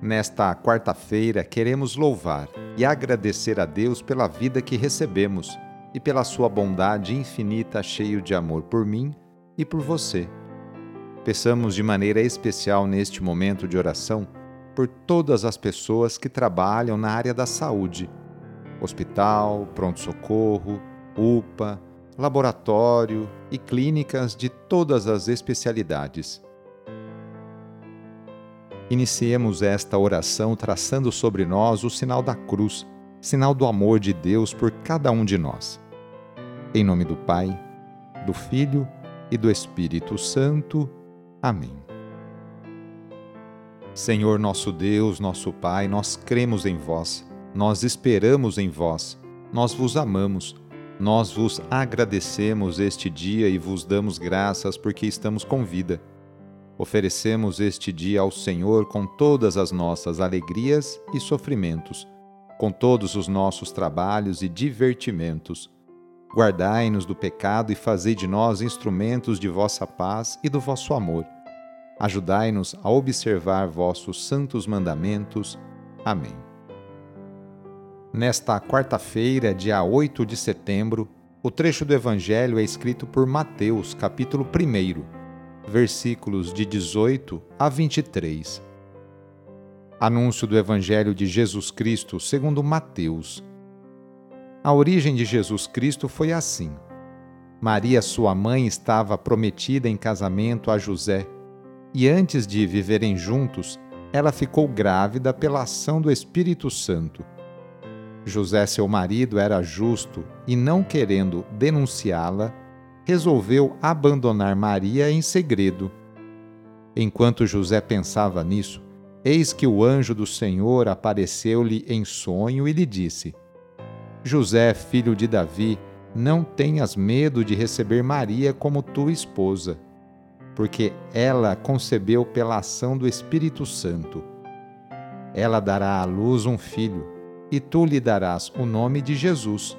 Nesta quarta-feira, queremos louvar e agradecer a Deus pela vida que recebemos e pela sua bondade infinita, cheio de amor por mim e por você. Peçamos de maneira especial neste momento de oração por todas as pessoas que trabalham na área da saúde: hospital, pronto-socorro, UPA, laboratório e clínicas de todas as especialidades. Iniciemos esta oração traçando sobre nós o sinal da cruz, sinal do amor de Deus por cada um de nós. Em nome do Pai, do Filho e do Espírito Santo. Amém. Senhor nosso Deus, nosso Pai, nós cremos em vós, nós esperamos em vós, nós vos amamos, nós vos agradecemos este dia e vos damos graças porque estamos com vida Oferecemos este dia ao Senhor com todas as nossas alegrias e sofrimentos, com todos os nossos trabalhos e divertimentos. Guardai-nos do pecado e fazei de nós instrumentos de vossa paz e do vosso amor. Ajudai-nos a observar vossos santos mandamentos. Amém. Nesta quarta-feira, dia 8 de setembro, o trecho do Evangelho é escrito por Mateus, capítulo 1 versículos de 18 a 23. Anúncio do Evangelho de Jesus Cristo segundo Mateus. A origem de Jesus Cristo foi assim. Maria, sua mãe, estava prometida em casamento a José, e antes de viverem juntos, ela ficou grávida pela ação do Espírito Santo. José, seu marido, era justo e, não querendo denunciá-la, resolveu abandonar Maria em segredo. Enquanto José pensava nisso, eis que o anjo do Senhor apareceu-lhe em sonho e lhe disse: José, filho de Davi, não tenhas medo de receber Maria como tua esposa, porque ela concebeu pela ação do Espírito Santo. Ela dará à luz um filho, e tu lhe darás o nome de Jesus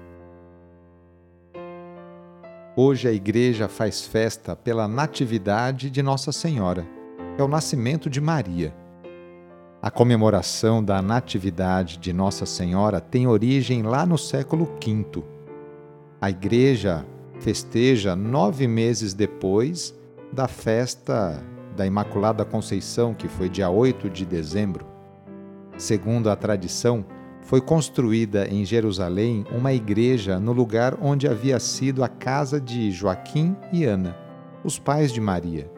Hoje a igreja faz festa pela Natividade de Nossa Senhora. É o nascimento de Maria. A comemoração da Natividade de Nossa Senhora tem origem lá no século V. A igreja festeja nove meses depois da festa da Imaculada Conceição, que foi dia 8 de dezembro. Segundo a tradição, foi construída em Jerusalém uma igreja no lugar onde havia sido a casa de Joaquim e Ana, os pais de Maria.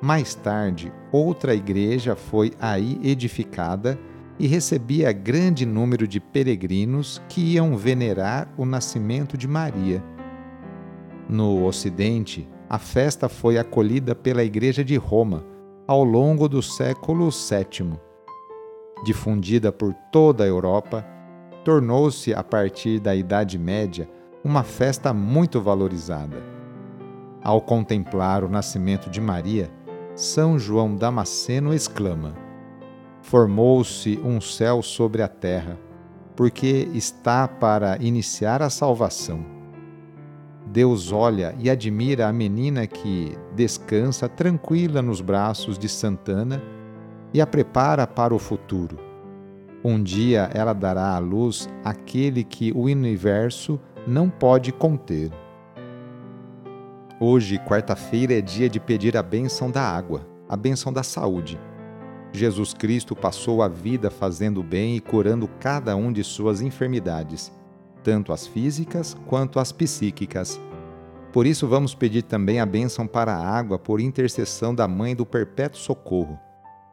Mais tarde, outra igreja foi aí edificada e recebia grande número de peregrinos que iam venerar o nascimento de Maria. No Ocidente, a festa foi acolhida pela Igreja de Roma ao longo do século VII difundida por toda a Europa, tornou-se, a partir da Idade Média, uma festa muito valorizada. Ao contemplar o nascimento de Maria, São João Damasceno exclama: Formou-se um céu sobre a terra, porque está para iniciar a salvação. Deus olha e admira a menina que descansa tranquila nos braços de Santana e a prepara para o futuro. Um dia ela dará à luz aquele que o universo não pode conter. Hoje, quarta-feira, é dia de pedir a bênção da água, a bênção da saúde. Jesus Cristo passou a vida fazendo bem e curando cada um de suas enfermidades, tanto as físicas quanto as psíquicas. Por isso, vamos pedir também a bênção para a água por intercessão da Mãe do Perpétuo Socorro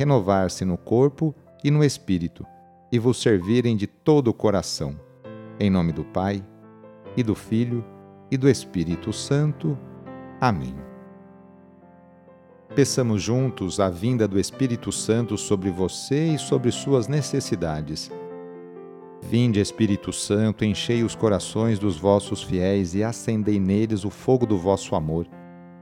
renovar-se no corpo e no espírito, e vos servirem de todo o coração. Em nome do Pai, e do Filho, e do Espírito Santo. Amém. Peçamos juntos a vinda do Espírito Santo sobre você e sobre suas necessidades. Vinde, Espírito Santo, enchei os corações dos vossos fiéis e acendei neles o fogo do vosso amor.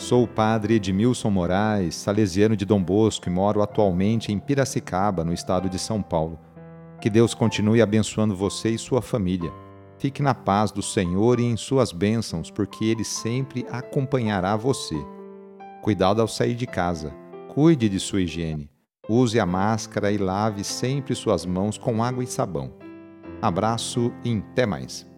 Sou o padre Edmilson Moraes, salesiano de Dom Bosco e moro atualmente em Piracicaba, no estado de São Paulo. Que Deus continue abençoando você e sua família. Fique na paz do Senhor e em suas bênçãos, porque Ele sempre acompanhará você. Cuidado ao sair de casa. Cuide de sua higiene. Use a máscara e lave sempre suas mãos com água e sabão. Abraço e até mais.